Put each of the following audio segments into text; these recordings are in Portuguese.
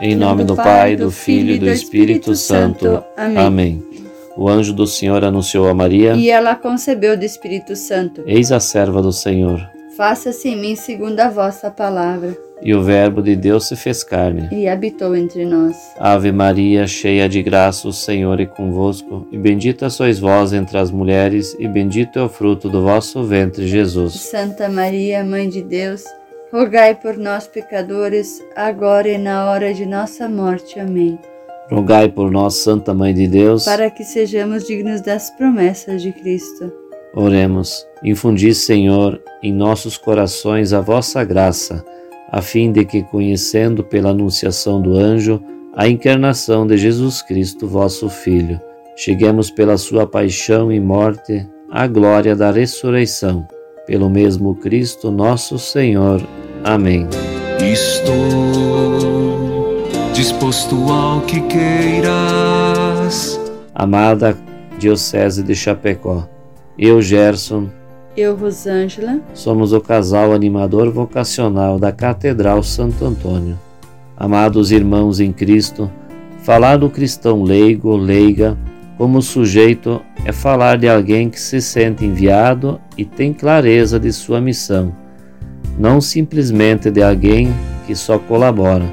Em nome do Pai, do Filho e do Espírito Santo. Amém. O anjo do Senhor anunciou a Maria. E ela concebeu do Espírito Santo. Eis a serva do Senhor. Faça-se em mim segundo a vossa palavra. E o Verbo de Deus se fez carne. E habitou entre nós. Ave Maria, cheia de graça, o Senhor é convosco. E bendita sois vós entre as mulheres, e bendito é o fruto do vosso ventre, Jesus. Santa Maria, Mãe de Deus rogai por nós, pecadores, agora e na hora de nossa morte. Amém. Rogai por nós, Santa Mãe de Deus, para que sejamos dignos das promessas de Cristo. Oremos. Infundi, Senhor, em nossos corações a vossa graça, a fim de que, conhecendo pela anunciação do anjo a encarnação de Jesus Cristo, vosso Filho, cheguemos pela sua paixão e morte à glória da ressurreição pelo mesmo Cristo nosso Senhor. Amém. Estou disposto ao que queiras. Amada Diocese de Chapecó, eu, Gerson, eu, Rosângela, somos o casal animador vocacional da Catedral Santo Antônio. Amados irmãos em Cristo, falar do cristão leigo, leiga, como sujeito é falar de alguém que se sente enviado e tem clareza de sua missão, não simplesmente de alguém que só colabora,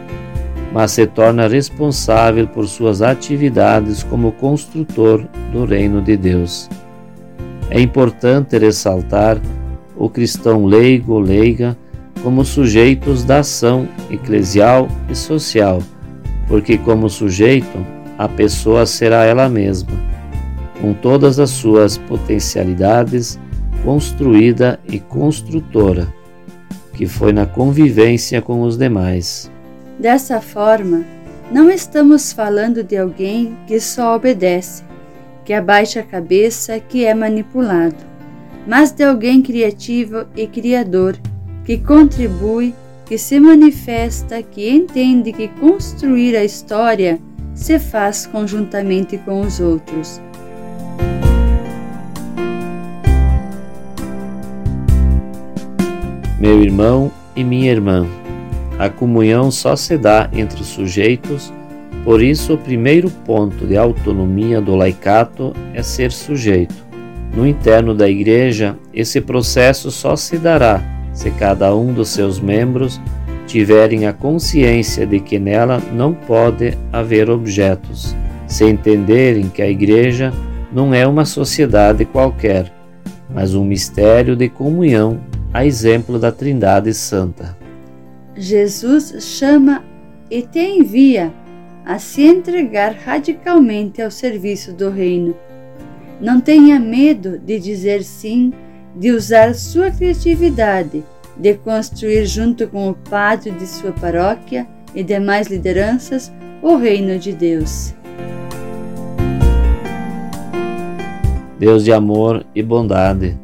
mas se torna responsável por suas atividades como construtor do reino de Deus. É importante ressaltar o cristão leigo ou leiga como sujeitos da ação eclesial e social, porque, como sujeito, a pessoa será ela mesma, com todas as suas potencialidades, construída e construtora, que foi na convivência com os demais. Dessa forma, não estamos falando de alguém que só obedece, que abaixa a cabeça, que é manipulado, mas de alguém criativo e criador, que contribui, que se manifesta, que entende que construir a história se faz conjuntamente com os outros. Meu irmão e minha irmã, a comunhão só se dá entre os sujeitos, por isso o primeiro ponto de autonomia do laicato é ser sujeito. No interno da igreja, esse processo só se dará se cada um dos seus membros tiverem a consciência de que nela não pode haver objetos, se entenderem que a Igreja não é uma sociedade qualquer, mas um mistério de comunhão, a exemplo da Trindade Santa. Jesus chama e te envia a se entregar radicalmente ao serviço do Reino. Não tenha medo de dizer sim, de usar sua criatividade de construir junto com o padre de sua paróquia e demais lideranças o reino de Deus. Deus de amor e bondade,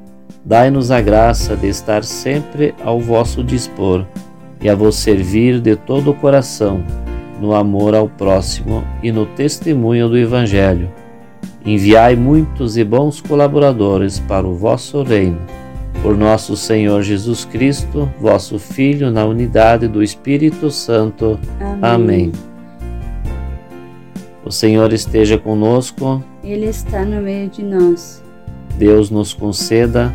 dai-nos a graça de estar sempre ao vosso dispor e a vos servir de todo o coração, no amor ao próximo e no testemunho do Evangelho. Enviai muitos e bons colaboradores para o vosso reino por nosso Senhor Jesus Cristo, vosso Filho, na unidade do Espírito Santo. Amém. Amém. O Senhor esteja conosco. Ele está no meio de nós. Deus nos conceda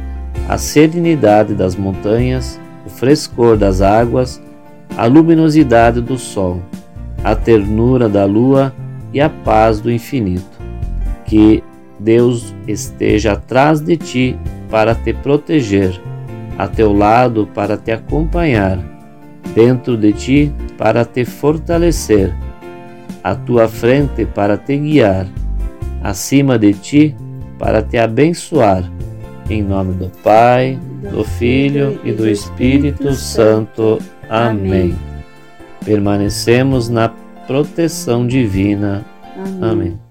a serenidade das montanhas, o frescor das águas, a luminosidade do sol, a ternura da lua e a paz do infinito. Que Deus esteja atrás de ti para te proteger, a teu lado para te acompanhar, dentro de ti para te fortalecer, à tua frente para te guiar, acima de ti para te abençoar. Em nome do Pai, do Filho e do Espírito Santo. Amém. Permanecemos na proteção divina. Amém.